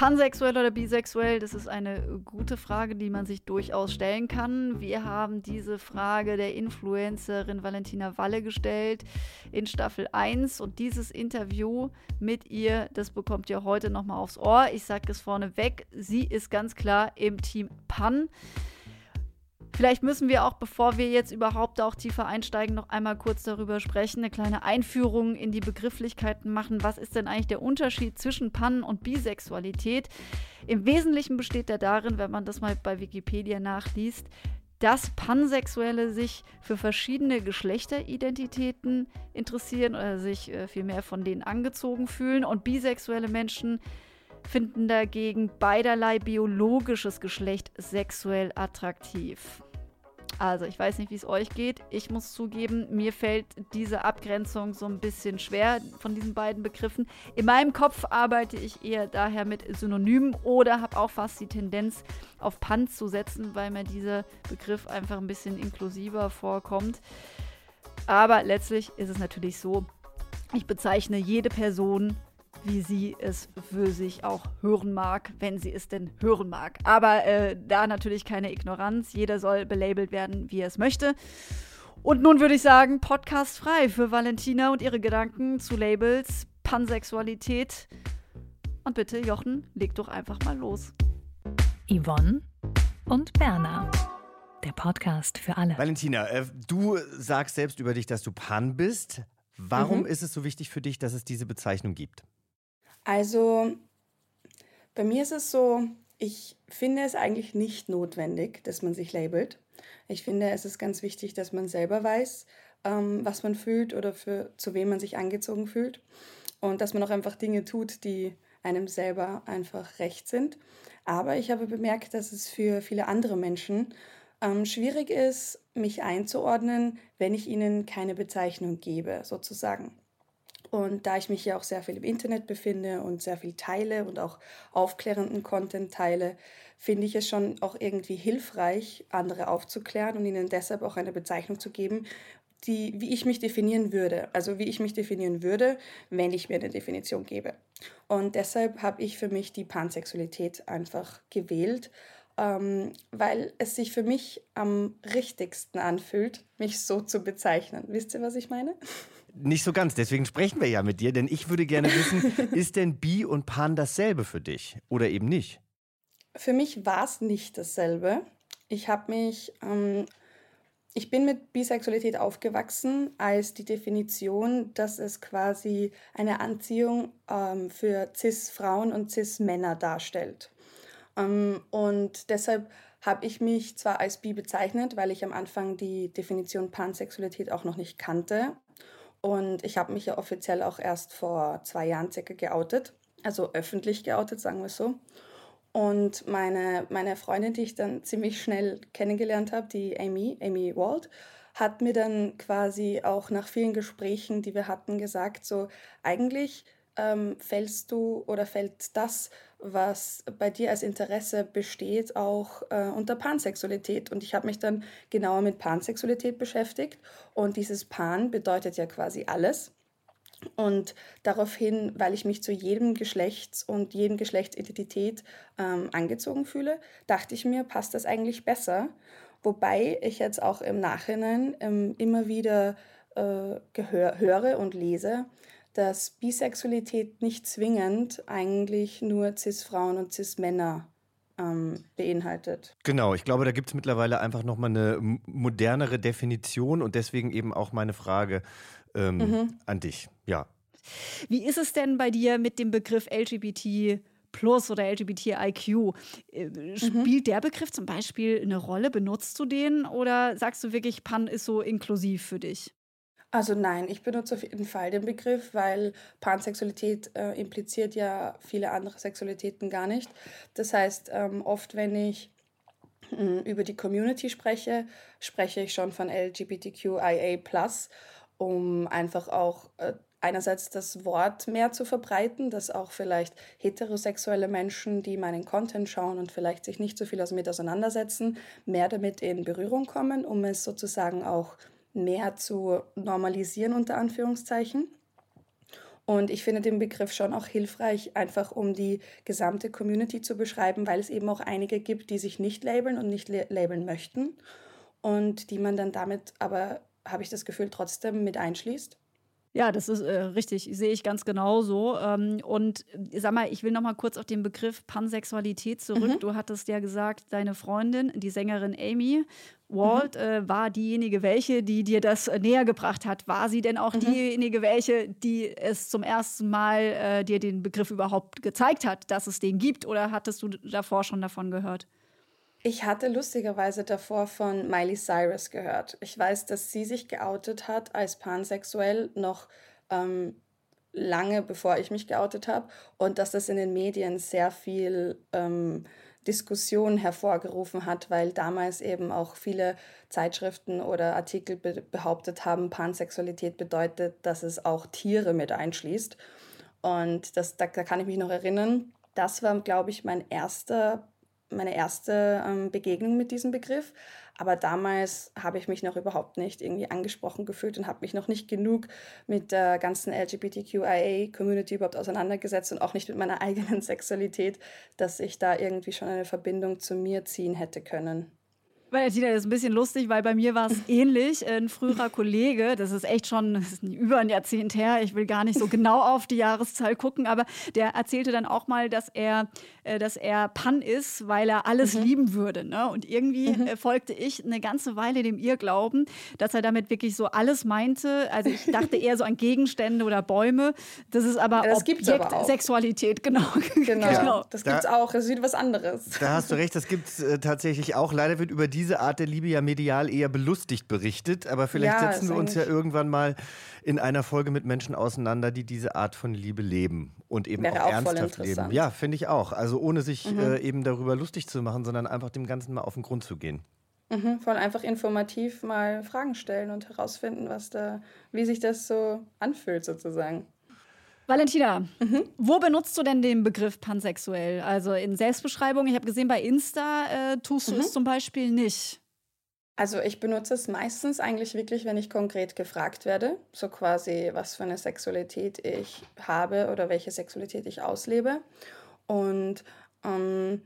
Pansexuell oder bisexuell, das ist eine gute Frage, die man sich durchaus stellen kann. Wir haben diese Frage der Influencerin Valentina Walle gestellt in Staffel 1 und dieses Interview mit ihr, das bekommt ihr heute nochmal aufs Ohr. Ich sage es vorneweg, sie ist ganz klar im Team Pan. Vielleicht müssen wir auch, bevor wir jetzt überhaupt auch tiefer einsteigen, noch einmal kurz darüber sprechen, eine kleine Einführung in die Begrifflichkeiten machen. Was ist denn eigentlich der Unterschied zwischen Pan und Bisexualität? Im Wesentlichen besteht er darin, wenn man das mal bei Wikipedia nachliest, dass Pansexuelle sich für verschiedene Geschlechteridentitäten interessieren oder sich äh, vielmehr von denen angezogen fühlen und bisexuelle Menschen finden dagegen beiderlei biologisches Geschlecht sexuell attraktiv. Also, ich weiß nicht, wie es euch geht. Ich muss zugeben, mir fällt diese Abgrenzung so ein bisschen schwer von diesen beiden Begriffen. In meinem Kopf arbeite ich eher daher mit Synonymen oder habe auch fast die Tendenz, auf Pan zu setzen, weil mir dieser Begriff einfach ein bisschen inklusiver vorkommt. Aber letztlich ist es natürlich so, ich bezeichne jede Person wie sie es für sich auch hören mag, wenn sie es denn hören mag. Aber äh, da natürlich keine Ignoranz. Jeder soll belabelt werden, wie er es möchte. Und nun würde ich sagen, Podcast frei für Valentina und ihre Gedanken zu Labels, Pansexualität. Und bitte, Jochen, leg doch einfach mal los. Yvonne und Berna. Der Podcast für alle. Valentina, äh, du sagst selbst über dich, dass du Pan bist. Warum mhm. ist es so wichtig für dich, dass es diese Bezeichnung gibt? Also bei mir ist es so, ich finde es eigentlich nicht notwendig, dass man sich labelt. Ich finde, es ist ganz wichtig, dass man selber weiß, ähm, was man fühlt oder für, zu wem man sich angezogen fühlt. Und dass man auch einfach Dinge tut, die einem selber einfach recht sind. Aber ich habe bemerkt, dass es für viele andere Menschen ähm, schwierig ist, mich einzuordnen, wenn ich ihnen keine Bezeichnung gebe, sozusagen. Und da ich mich ja auch sehr viel im Internet befinde und sehr viel teile und auch aufklärenden Content teile, finde ich es schon auch irgendwie hilfreich, andere aufzuklären und ihnen deshalb auch eine Bezeichnung zu geben, die, wie ich mich definieren würde. Also wie ich mich definieren würde, wenn ich mir eine Definition gebe. Und deshalb habe ich für mich die Pansexualität einfach gewählt, ähm, weil es sich für mich am richtigsten anfühlt, mich so zu bezeichnen. Wisst ihr, was ich meine? Nicht so ganz, deswegen sprechen wir ja mit dir, denn ich würde gerne wissen, ist denn Bi und Pan dasselbe für dich oder eben nicht? Für mich war es nicht dasselbe. Ich habe mich, ähm, ich bin mit Bisexualität aufgewachsen als die Definition, dass es quasi eine Anziehung ähm, für Cis-Frauen und Cis-Männer darstellt. Ähm, und deshalb habe ich mich zwar als bi bezeichnet, weil ich am Anfang die Definition Pansexualität auch noch nicht kannte und ich habe mich ja offiziell auch erst vor zwei Jahren circa geoutet, also öffentlich geoutet, sagen wir so. Und meine, meine Freundin, die ich dann ziemlich schnell kennengelernt habe, die Amy, Amy Wald, hat mir dann quasi auch nach vielen Gesprächen, die wir hatten, gesagt, so eigentlich ähm, fällst du oder fällt das, was bei dir als Interesse besteht, auch äh, unter Pansexualität. Und ich habe mich dann genauer mit Pansexualität beschäftigt. Und dieses Pan bedeutet ja quasi alles. Und daraufhin, weil ich mich zu jedem Geschlechts- und jedem Geschlechtsidentität ähm, angezogen fühle, dachte ich mir, passt das eigentlich besser. Wobei ich jetzt auch im Nachhinein ähm, immer wieder äh, höre und lese, dass Bisexualität nicht zwingend eigentlich nur Cis-Frauen und Cis-Männer ähm, beinhaltet. Genau, ich glaube, da gibt es mittlerweile einfach nochmal eine modernere Definition und deswegen eben auch meine Frage ähm, mhm. an dich. Ja. Wie ist es denn bei dir mit dem Begriff LGBT? Plus oder LGBTIQ. Äh, spielt mhm. der Begriff zum Beispiel eine Rolle? Benutzt du den oder sagst du wirklich, Pan ist so inklusiv für dich? Also nein, ich benutze auf jeden Fall den Begriff, weil Pansexualität äh, impliziert ja viele andere Sexualitäten gar nicht. Das heißt, ähm, oft wenn ich äh, über die Community spreche, spreche ich schon von LGBTQIA+, um einfach auch äh, einerseits das Wort mehr zu verbreiten, dass auch vielleicht heterosexuelle Menschen, die meinen Content schauen und vielleicht sich nicht so viel damit auseinandersetzen, mehr damit in Berührung kommen, um es sozusagen auch mehr zu normalisieren unter Anführungszeichen. Und ich finde den Begriff schon auch hilfreich, einfach um die gesamte Community zu beschreiben, weil es eben auch einige gibt, die sich nicht labeln und nicht labeln möchten und die man dann damit aber, habe ich das Gefühl, trotzdem mit einschließt. Ja, das ist äh, richtig, sehe ich ganz genauso. Ähm, und äh, sag mal, ich will noch mal kurz auf den Begriff Pansexualität zurück. Mhm. Du hattest ja gesagt, deine Freundin, die Sängerin Amy Walt, mhm. äh, war diejenige welche, die dir das äh, näher gebracht hat. War sie denn auch mhm. diejenige welche, die es zum ersten Mal äh, dir den Begriff überhaupt gezeigt hat, dass es den gibt? Oder hattest du davor schon davon gehört? Ich hatte lustigerweise davor von Miley Cyrus gehört. Ich weiß, dass sie sich geoutet hat als pansexuell noch ähm, lange bevor ich mich geoutet habe und dass das in den Medien sehr viel ähm, Diskussion hervorgerufen hat, weil damals eben auch viele Zeitschriften oder Artikel be behauptet haben, Pansexualität bedeutet, dass es auch Tiere mit einschließt. Und das, da, da kann ich mich noch erinnern. Das war, glaube ich, mein erster meine erste ähm, Begegnung mit diesem Begriff. Aber damals habe ich mich noch überhaupt nicht irgendwie angesprochen gefühlt und habe mich noch nicht genug mit der ganzen LGBTQIA-Community überhaupt auseinandergesetzt und auch nicht mit meiner eigenen Sexualität, dass ich da irgendwie schon eine Verbindung zu mir ziehen hätte können. Weil Tina, das ist ein bisschen lustig, weil bei mir war es ähnlich. Ein früherer Kollege, das ist echt schon ist über ein Jahrzehnt her, ich will gar nicht so genau auf die Jahreszahl gucken, aber der erzählte dann auch mal, dass er, äh, dass er Pan ist, weil er alles mhm. lieben würde. Ne? Und irgendwie mhm. Äh, folgte ich eine ganze Weile dem Irrglauben, dass er damit wirklich so alles meinte. Also ich dachte eher so an Gegenstände oder Bäume. Das ist aber ja, das Objekt aber Sexualität, genau. Genau, genau. das gibt es auch. Das ist wieder was anderes. Da hast du recht, das gibt es äh, tatsächlich auch. Leider wird über die diese Art der Liebe ja medial eher belustigt berichtet, aber vielleicht ja, setzen wir uns ja irgendwann mal in einer Folge mit Menschen auseinander, die diese Art von Liebe leben und eben auch, auch ernsthaft leben. Ja, finde ich auch. Also ohne sich mhm. äh, eben darüber lustig zu machen, sondern einfach dem Ganzen mal auf den Grund zu gehen. Mhm, voll einfach informativ mal Fragen stellen und herausfinden, was da, wie sich das so anfühlt sozusagen. Valentina, mhm. wo benutzt du denn den Begriff pansexuell? Also in Selbstbeschreibung, ich habe gesehen, bei Insta äh, tust du mhm. es zum Beispiel nicht. Also ich benutze es meistens eigentlich wirklich, wenn ich konkret gefragt werde, so quasi, was für eine Sexualität ich habe oder welche Sexualität ich auslebe. Und ähm,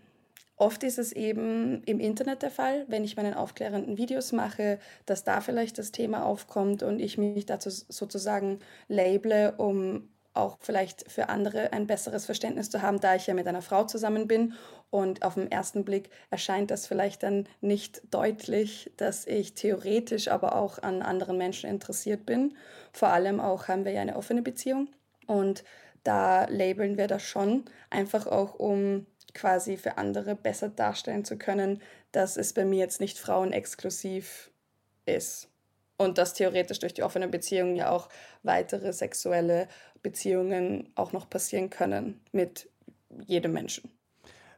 oft ist es eben im Internet der Fall, wenn ich meine aufklärenden Videos mache, dass da vielleicht das Thema aufkommt und ich mich dazu sozusagen label, um auch vielleicht für andere ein besseres Verständnis zu haben, da ich ja mit einer Frau zusammen bin. Und auf den ersten Blick erscheint das vielleicht dann nicht deutlich, dass ich theoretisch aber auch an anderen Menschen interessiert bin. Vor allem auch haben wir ja eine offene Beziehung. Und da labeln wir das schon, einfach auch um quasi für andere besser darstellen zu können, dass es bei mir jetzt nicht frauenexklusiv ist. Und dass theoretisch durch die offene Beziehung ja auch weitere sexuelle Beziehungen auch noch passieren können mit jedem Menschen.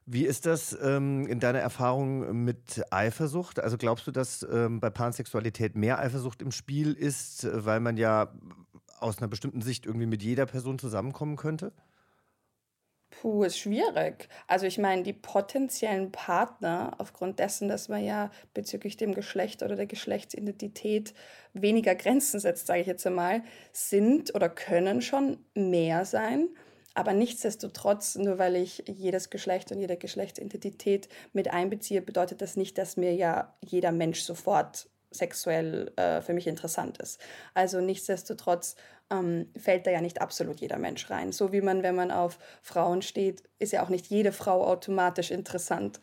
Wie ist das ähm, in deiner Erfahrung mit Eifersucht? Also glaubst du, dass ähm, bei Pansexualität mehr Eifersucht im Spiel ist, weil man ja aus einer bestimmten Sicht irgendwie mit jeder Person zusammenkommen könnte? Puh, ist schwierig. Also ich meine, die potenziellen Partner, aufgrund dessen, dass man ja bezüglich dem Geschlecht oder der Geschlechtsidentität weniger Grenzen setzt, sage ich jetzt einmal, sind oder können schon mehr sein. Aber nichtsdestotrotz, nur weil ich jedes Geschlecht und jede Geschlechtsidentität mit einbeziehe, bedeutet das nicht, dass mir ja jeder Mensch sofort sexuell äh, für mich interessant ist. Also nichtsdestotrotz ähm, fällt da ja nicht absolut jeder Mensch rein. So wie man, wenn man auf Frauen steht, ist ja auch nicht jede Frau automatisch interessant.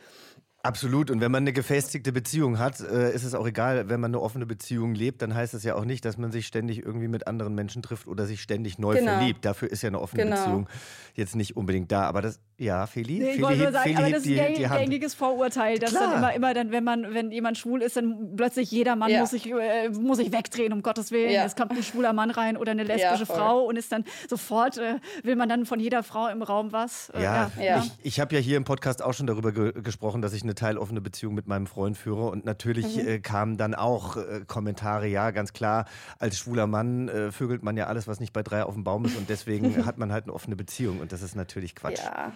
Absolut. Und wenn man eine gefestigte Beziehung hat, äh, ist es auch egal, wenn man eine offene Beziehung lebt, dann heißt es ja auch nicht, dass man sich ständig irgendwie mit anderen Menschen trifft oder sich ständig neu genau. verliebt. Dafür ist ja eine offene genau. Beziehung jetzt nicht unbedingt da. Aber das Ja, Feli. Nee, ich wollte nur sagen, Feli aber das ist ein gäng, gängiges Vorurteil, dass Klar. dann immer, immer dann, wenn man, wenn jemand schwul ist, dann plötzlich jeder Mann ja. muss, sich, äh, muss sich wegdrehen, um Gottes Willen. Ja. Es kommt ein schwuler Mann rein oder eine lesbische ja, Frau und ist dann sofort, äh, will man dann von jeder Frau im Raum was. Äh, ja, ich, ich habe ja hier im Podcast auch schon darüber ge gesprochen, dass ich eine teiloffene Beziehung mit meinem Freund führe und natürlich mhm. äh, kamen dann auch äh, Kommentare, ja, ganz klar, als schwuler Mann äh, vögelt man ja alles, was nicht bei drei auf dem Baum ist und deswegen hat man halt eine offene Beziehung und das ist natürlich Quatsch. Ja.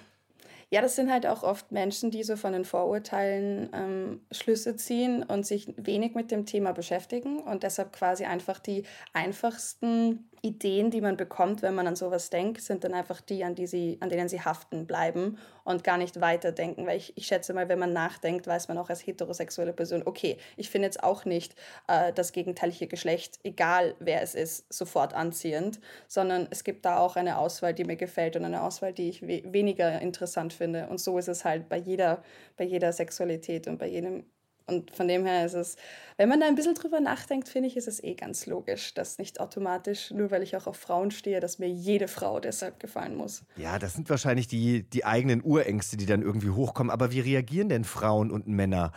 Ja, das sind halt auch oft Menschen, die so von den Vorurteilen ähm, Schlüsse ziehen und sich wenig mit dem Thema beschäftigen und deshalb quasi einfach die einfachsten Ideen, die man bekommt, wenn man an sowas denkt, sind dann einfach die, an, die sie, an denen sie haften bleiben und gar nicht weiterdenken. Weil ich, ich schätze mal, wenn man nachdenkt, weiß man auch als heterosexuelle Person, okay, ich finde jetzt auch nicht äh, das gegenteilige Geschlecht, egal wer es ist, sofort anziehend, sondern es gibt da auch eine Auswahl, die mir gefällt und eine Auswahl, die ich we weniger interessant finde. Und so ist es halt bei jeder, bei jeder Sexualität und bei jedem und von dem her ist es, wenn man da ein bisschen drüber nachdenkt, finde ich, ist es eh ganz logisch, dass nicht automatisch, nur weil ich auch auf Frauen stehe, dass mir jede Frau deshalb gefallen muss. Ja, das sind wahrscheinlich die, die eigenen Urängste, die dann irgendwie hochkommen. Aber wie reagieren denn Frauen und Männer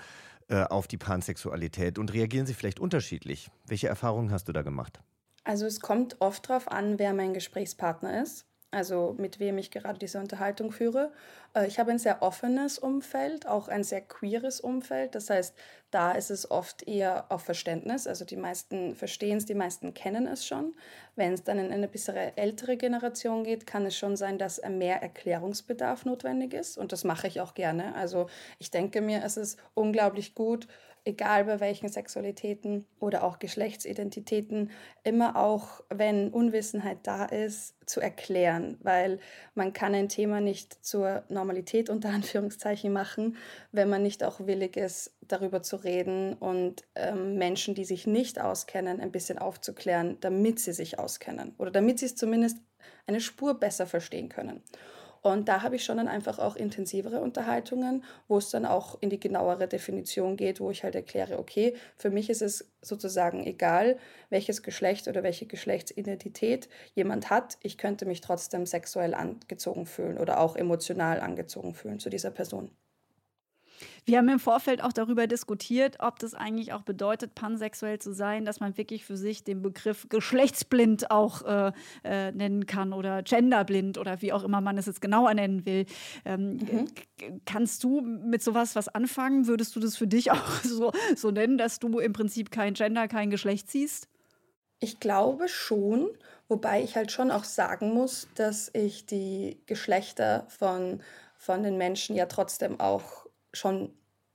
äh, auf die Pansexualität? Und reagieren sie vielleicht unterschiedlich? Welche Erfahrungen hast du da gemacht? Also es kommt oft darauf an, wer mein Gesprächspartner ist also mit wem ich gerade diese Unterhaltung führe. Äh, ich habe ein sehr offenes Umfeld, auch ein sehr queeres Umfeld. Das heißt, da ist es oft eher auf Verständnis. Also die meisten verstehen es, die meisten kennen es schon. Wenn es dann in eine bisschen ältere Generation geht, kann es schon sein, dass mehr Erklärungsbedarf notwendig ist. Und das mache ich auch gerne. Also ich denke mir, es ist unglaublich gut, egal bei welchen Sexualitäten oder auch Geschlechtsidentitäten, immer auch, wenn Unwissenheit da ist, zu erklären, weil man kann ein Thema nicht zur Normalität unter Anführungszeichen machen, wenn man nicht auch willig ist, darüber zu reden und ähm, Menschen, die sich nicht auskennen, ein bisschen aufzuklären, damit sie sich auskennen oder damit sie es zumindest eine Spur besser verstehen können. Und da habe ich schon dann einfach auch intensivere Unterhaltungen, wo es dann auch in die genauere Definition geht, wo ich halt erkläre, okay, für mich ist es sozusagen egal, welches Geschlecht oder welche Geschlechtsidentität jemand hat. Ich könnte mich trotzdem sexuell angezogen fühlen oder auch emotional angezogen fühlen zu dieser Person. Wir haben im Vorfeld auch darüber diskutiert, ob das eigentlich auch bedeutet, pansexuell zu sein, dass man wirklich für sich den Begriff geschlechtsblind auch äh, äh, nennen kann oder genderblind oder wie auch immer man es jetzt genauer nennen will. Ähm, mhm. Kannst du mit sowas was anfangen? Würdest du das für dich auch so, so nennen, dass du im Prinzip kein Gender, kein Geschlecht siehst? Ich glaube schon, wobei ich halt schon auch sagen muss, dass ich die Geschlechter von, von den Menschen ja trotzdem auch schon,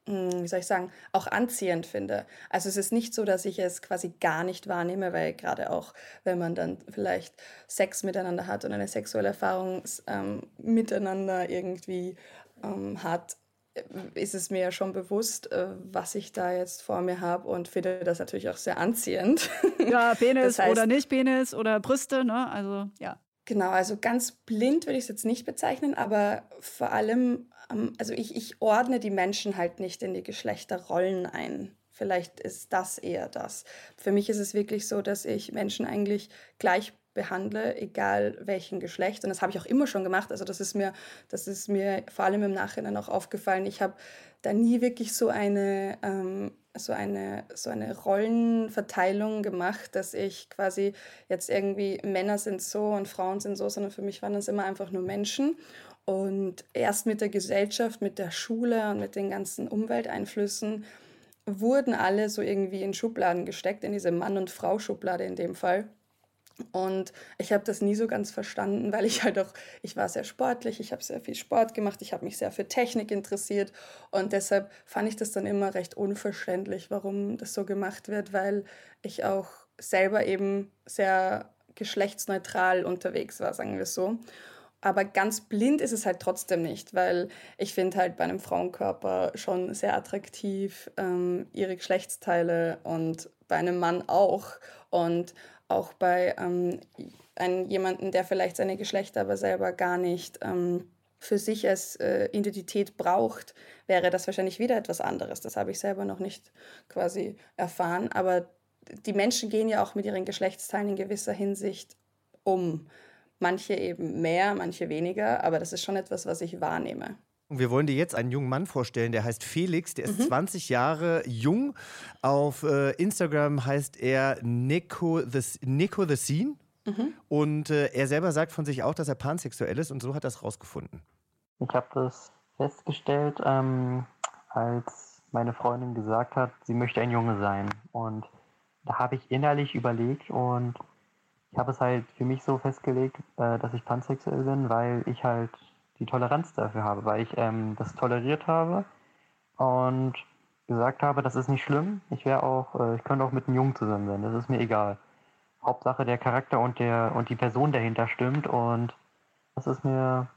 hm, wie soll ich sagen, auch anziehend finde. Also es ist nicht so, dass ich es quasi gar nicht wahrnehme, weil gerade auch, wenn man dann vielleicht Sex miteinander hat und eine sexuelle Erfahrung ähm, miteinander irgendwie ähm, hat, äh, ist es mir ja schon bewusst, äh, was ich da jetzt vor mir habe und finde das natürlich auch sehr anziehend. Ja, Penis das heißt, oder nicht Penis oder Brüste, ne? Also ja. Genau, also ganz blind würde ich es jetzt nicht bezeichnen, aber vor allem, ähm, also ich, ich ordne die Menschen halt nicht in die Geschlechterrollen ein. Vielleicht ist das eher das. Für mich ist es wirklich so, dass ich Menschen eigentlich gleich behandle, egal welchen Geschlecht. Und das habe ich auch immer schon gemacht. Also das ist mir, das ist mir vor allem im Nachhinein auch aufgefallen. Ich habe da nie wirklich so eine ähm, so eine, so eine Rollenverteilung gemacht, dass ich quasi jetzt irgendwie Männer sind so und Frauen sind so, sondern für mich waren das immer einfach nur Menschen. Und erst mit der Gesellschaft, mit der Schule und mit den ganzen Umwelteinflüssen wurden alle so irgendwie in Schubladen gesteckt, in diese Mann- und Frau-Schublade in dem Fall. Und ich habe das nie so ganz verstanden, weil ich halt auch, ich war sehr sportlich, ich habe sehr viel Sport gemacht, ich habe mich sehr für Technik interessiert und deshalb fand ich das dann immer recht unverständlich, warum das so gemacht wird, weil ich auch selber eben sehr geschlechtsneutral unterwegs war, sagen wir so. Aber ganz blind ist es halt trotzdem nicht, weil ich finde halt bei einem Frauenkörper schon sehr attraktiv ähm, ihre Geschlechtsteile und bei einem Mann auch. Und auch bei ähm, einem, jemanden, der vielleicht seine Geschlechter aber selber gar nicht ähm, für sich als äh, Identität braucht, wäre das wahrscheinlich wieder etwas anderes. Das habe ich selber noch nicht quasi erfahren. Aber die Menschen gehen ja auch mit ihren Geschlechtsteilen in gewisser Hinsicht um. Manche eben mehr, manche weniger, aber das ist schon etwas, was ich wahrnehme. Wir wollen dir jetzt einen jungen Mann vorstellen, der heißt Felix, der ist mhm. 20 Jahre jung. Auf äh, Instagram heißt er Nico the, Nico the Scene. Mhm. Und äh, er selber sagt von sich auch, dass er pansexuell ist und so hat er es rausgefunden. Ich habe das festgestellt, ähm, als meine Freundin gesagt hat, sie möchte ein Junge sein. Und da habe ich innerlich überlegt und ich habe es halt für mich so festgelegt, äh, dass ich pansexuell bin, weil ich halt die Toleranz dafür habe, weil ich ähm, das toleriert habe und gesagt habe, das ist nicht schlimm. Ich wäre auch, äh, ich könnte auch mit einem Jungen zusammen sein, das ist mir egal. Hauptsache der Charakter und der und die Person dahinter stimmt und das ist mir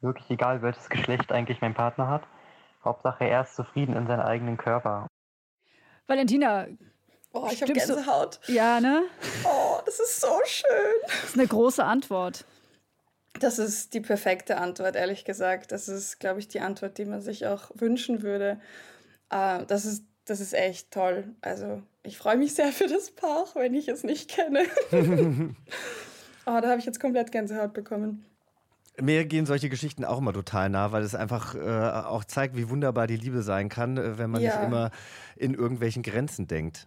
wirklich egal, welches Geschlecht eigentlich mein Partner hat. Hauptsache er ist zufrieden in seinem eigenen Körper. Valentina, Oh, ich habe Gänsehaut. Du? Ja, ne? Oh, das ist so schön. Das ist eine große Antwort. Das ist die perfekte Antwort, ehrlich gesagt. Das ist, glaube ich, die Antwort, die man sich auch wünschen würde. Uh, das, ist, das ist echt toll. Also, ich freue mich sehr für das Paar, auch wenn ich es nicht kenne. oh, da habe ich jetzt komplett Gänsehaut bekommen. Mir gehen solche Geschichten auch immer total nah, weil es einfach äh, auch zeigt, wie wunderbar die Liebe sein kann, äh, wenn man ja. nicht immer in irgendwelchen Grenzen denkt.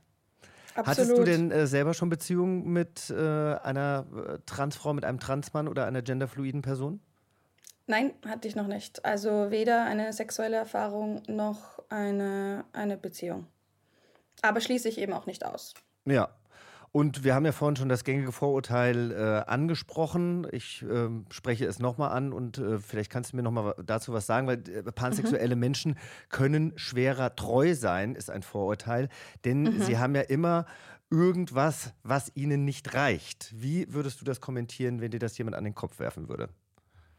Absolut. Hattest du denn äh, selber schon Beziehungen mit äh, einer äh, Transfrau, mit einem Transmann oder einer genderfluiden Person? Nein, hatte ich noch nicht. Also weder eine sexuelle Erfahrung noch eine, eine Beziehung. Aber schließe ich eben auch nicht aus. Ja, und wir haben ja vorhin schon das gängige Vorurteil äh, angesprochen. Ich äh, spreche es nochmal an und äh, vielleicht kannst du mir nochmal dazu was sagen, weil äh, pansexuelle mhm. Menschen können schwerer treu sein, ist ein Vorurteil. Denn mhm. sie haben ja immer irgendwas, was ihnen nicht reicht. Wie würdest du das kommentieren, wenn dir das jemand an den Kopf werfen würde?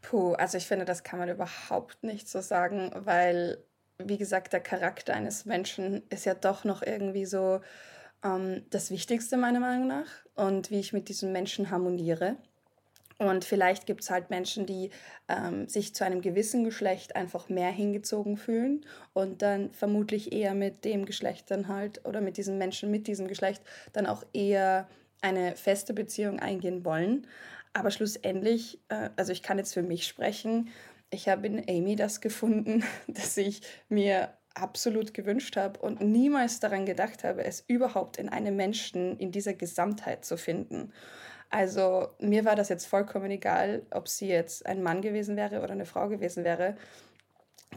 Puh, also ich finde, das kann man überhaupt nicht so sagen, weil, wie gesagt, der Charakter eines Menschen ist ja doch noch irgendwie so ähm, das Wichtigste meiner Meinung nach und wie ich mit diesen Menschen harmoniere. Und vielleicht gibt es halt Menschen, die ähm, sich zu einem gewissen Geschlecht einfach mehr hingezogen fühlen und dann vermutlich eher mit dem Geschlecht dann halt oder mit diesen Menschen mit diesem Geschlecht dann auch eher eine feste Beziehung eingehen wollen. Aber schlussendlich, äh, also ich kann jetzt für mich sprechen, ich habe in Amy das gefunden, dass ich mir absolut gewünscht habe und niemals daran gedacht habe, es überhaupt in einem Menschen in dieser Gesamtheit zu finden. Also mir war das jetzt vollkommen egal, ob sie jetzt ein Mann gewesen wäre oder eine Frau gewesen wäre.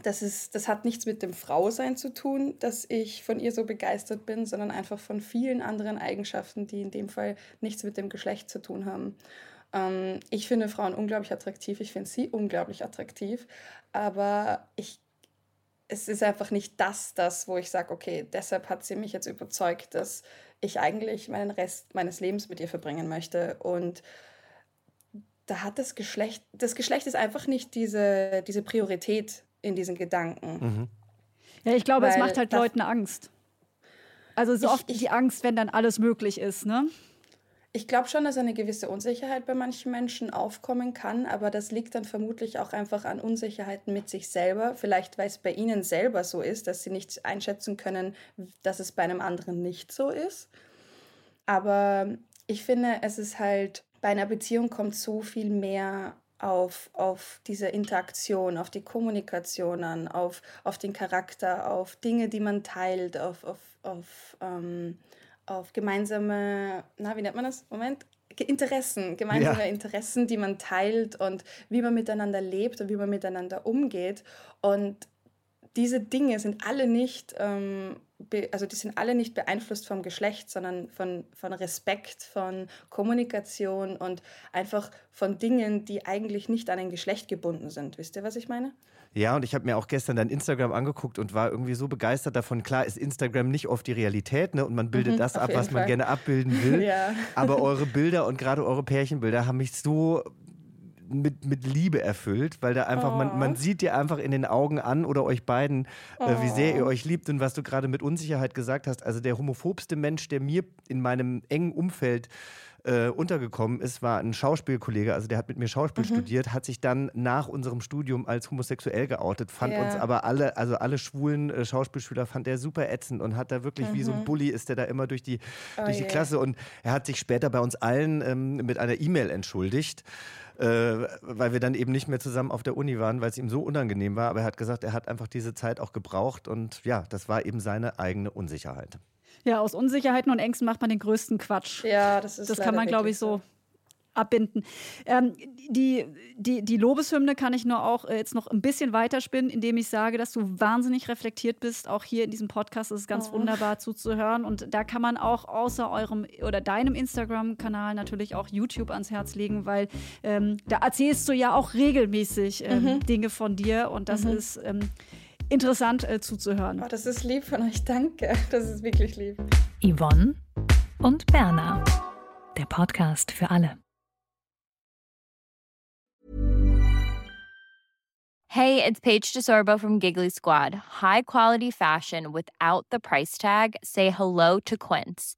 Das, ist, das hat nichts mit dem Frausein zu tun, dass ich von ihr so begeistert bin, sondern einfach von vielen anderen Eigenschaften, die in dem Fall nichts mit dem Geschlecht zu tun haben. Ähm, ich finde Frauen unglaublich attraktiv, ich finde sie unglaublich attraktiv, aber ich es ist einfach nicht das, das, wo ich sage, okay, deshalb hat sie mich jetzt überzeugt, dass ich eigentlich meinen Rest meines Lebens mit ihr verbringen möchte. Und da hat das Geschlecht, das Geschlecht ist einfach nicht diese, diese Priorität in diesen Gedanken. Mhm. Ja, ich glaube, Weil es macht halt Leuten Angst. Also so ich, oft ich, die Angst, wenn dann alles möglich ist, ne? Ich glaube schon, dass eine gewisse Unsicherheit bei manchen Menschen aufkommen kann, aber das liegt dann vermutlich auch einfach an Unsicherheiten mit sich selber. Vielleicht, weil es bei ihnen selber so ist, dass sie nicht einschätzen können, dass es bei einem anderen nicht so ist. Aber ich finde, es ist halt, bei einer Beziehung kommt so viel mehr auf, auf diese Interaktion, auf die Kommunikation an, auf, auf den Charakter, auf Dinge, die man teilt, auf, auf, auf ähm, auf gemeinsame, na, wie nennt man das? Moment. Interessen, gemeinsame ja. Interessen, die man teilt und wie man miteinander lebt und wie man miteinander umgeht. Und diese Dinge sind alle nicht, ähm, also die sind alle nicht beeinflusst vom Geschlecht, sondern von, von Respekt, von Kommunikation und einfach von Dingen, die eigentlich nicht an ein Geschlecht gebunden sind. Wisst ihr, was ich meine? Ja, und ich habe mir auch gestern dein Instagram angeguckt und war irgendwie so begeistert davon. Klar ist Instagram nicht oft die Realität, ne? Und man bildet mhm, das ab, was man gerne abbilden will. ja. Aber eure Bilder und gerade eure Pärchenbilder haben mich so mit, mit Liebe erfüllt, weil da einfach, oh. man, man sieht dir einfach in den Augen an oder euch beiden, oh. äh, wie sehr ihr euch liebt und was du gerade mit Unsicherheit gesagt hast. Also der homophobste Mensch, der mir in meinem engen Umfeld äh, untergekommen ist, war ein Schauspielkollege, also der hat mit mir Schauspiel mhm. studiert, hat sich dann nach unserem Studium als homosexuell geoutet, fand ja. uns aber alle, also alle schwulen äh, Schauspielschüler fand er super ätzend und hat da wirklich mhm. wie so ein mhm. Bully ist der da immer durch die, oh durch die yeah. Klasse und er hat sich später bei uns allen ähm, mit einer E-Mail entschuldigt. Äh, weil wir dann eben nicht mehr zusammen auf der Uni waren, weil es ihm so unangenehm war. Aber er hat gesagt, er hat einfach diese Zeit auch gebraucht und ja, das war eben seine eigene Unsicherheit. Ja, aus Unsicherheiten und Ängsten macht man den größten Quatsch. Ja, das ist Das kann man, glaube ich, so abbinden. Ähm, die, die, die Lobeshymne kann ich nur auch äh, jetzt noch ein bisschen weiterspinnen, indem ich sage, dass du wahnsinnig reflektiert bist. Auch hier in diesem Podcast ist es ganz oh. wunderbar zuzuhören. Und da kann man auch außer eurem oder deinem Instagram-Kanal natürlich auch YouTube ans Herz legen, weil ähm, da erzählst du ja auch regelmäßig ähm, mhm. Dinge von dir und das mhm. ist ähm, interessant äh, zuzuhören. Oh, das ist lieb von euch, danke. Das ist wirklich lieb. Yvonne und Berna, der Podcast für alle. Hey, it's Paige DeSorbo from Giggly Squad. High quality fashion without the price tag. Say hello to Quince.